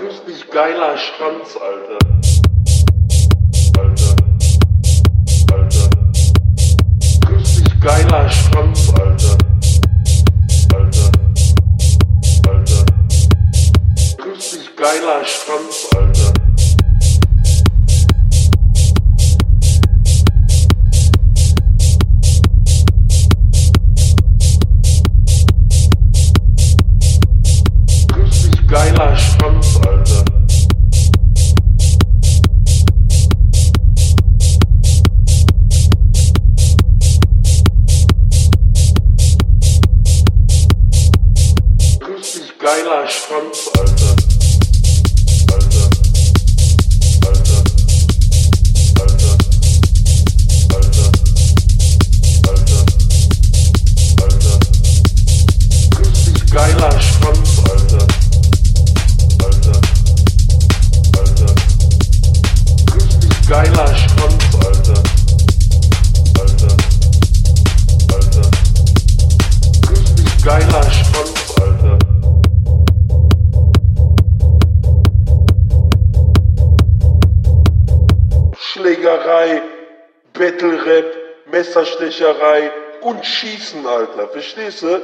richtig geiler Schranz, Alter. Messerstecherei und Schießen, Alter. Verstehst du?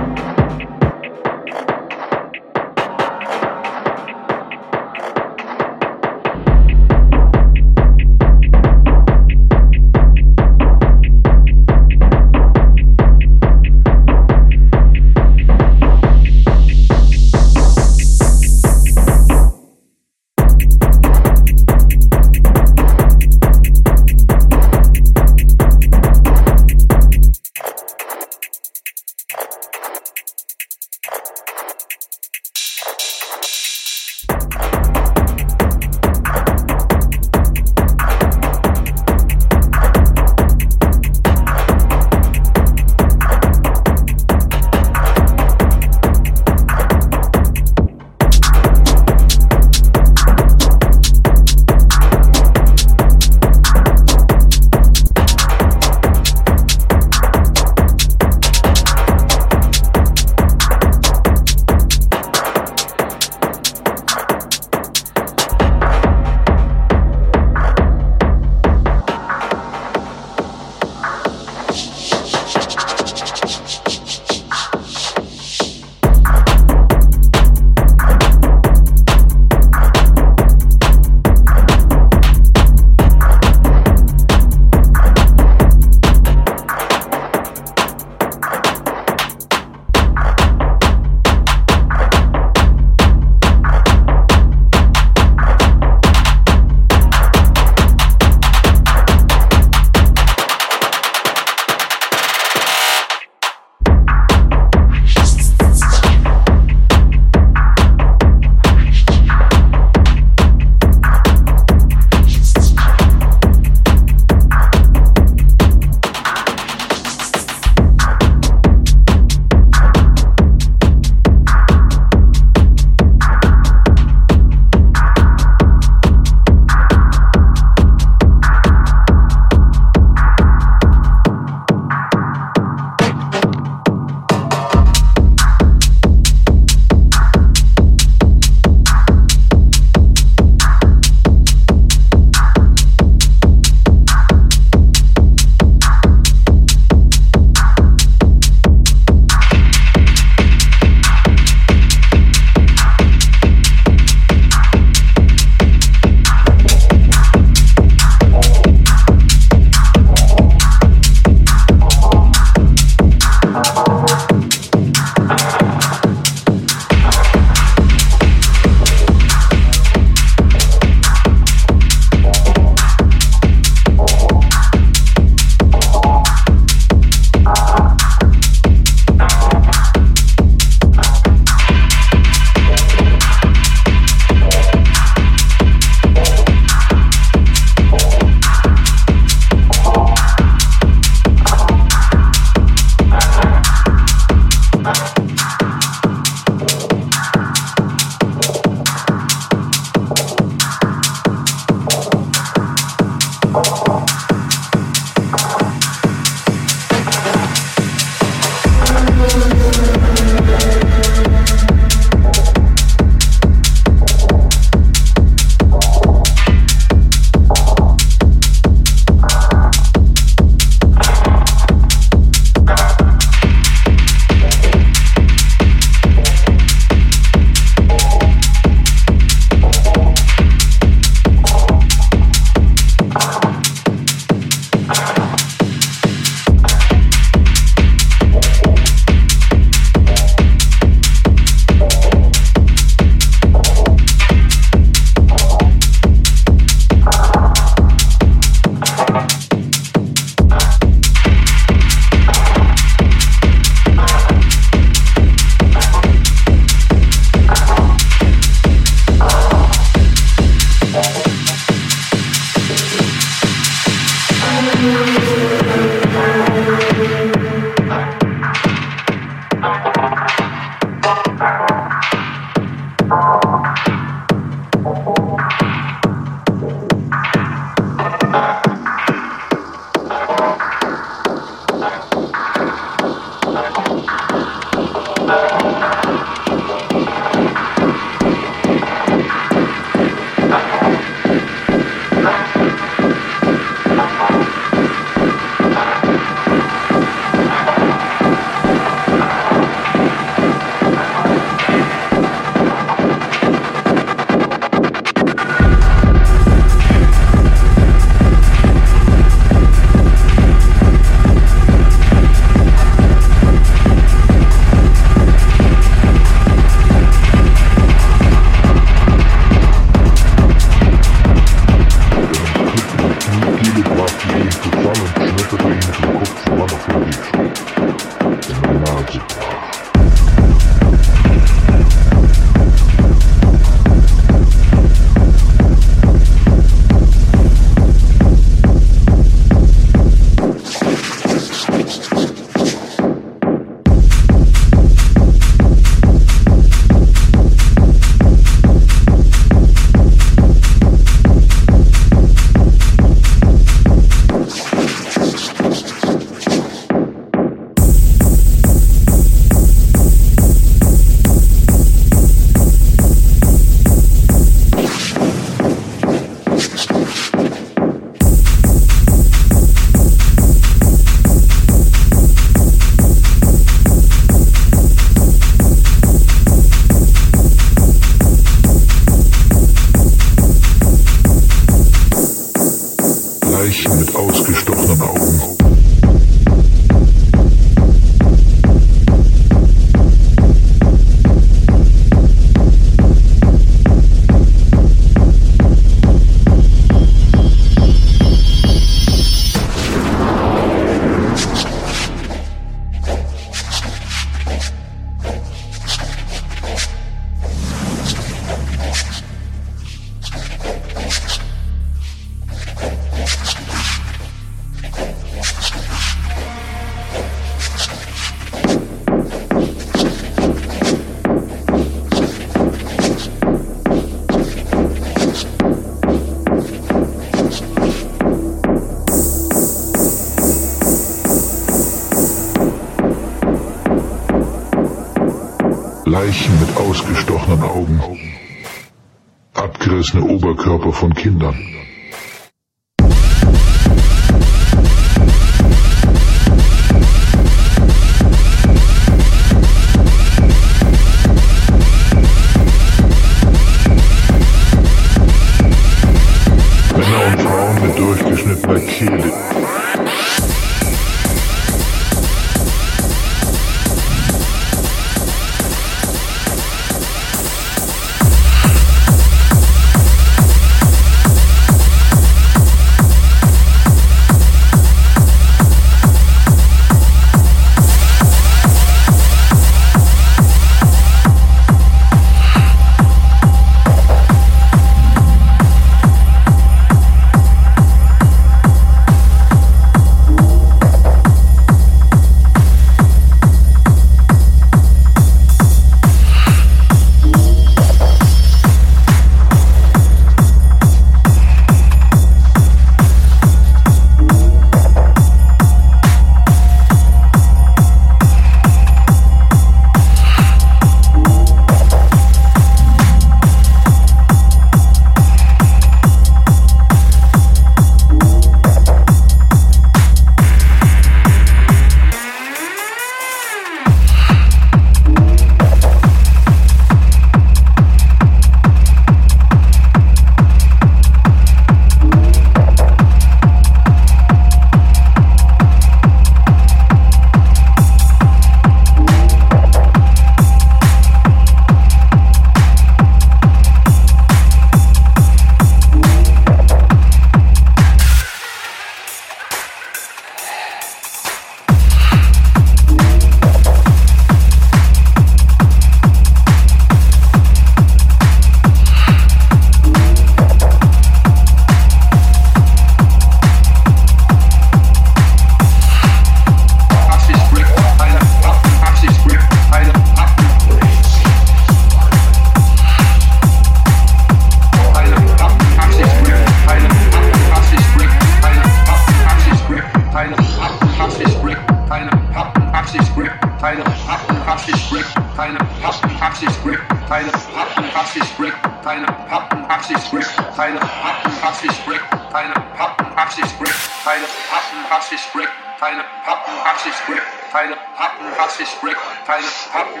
Pappenpraxis-Brick, keine Pappenpraxis-Brick, keine Pappenpraxis-Brick, keine Pappenpraxis-Brick, keine Pappenpraxis-Brick, keine Pappenpraxis-Brick, keine Pappenpraxis-Brick, keine Pappenpraxis-Brick, keine Pappenpraxis-Brick, keine Pappen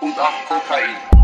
und auch Kokain.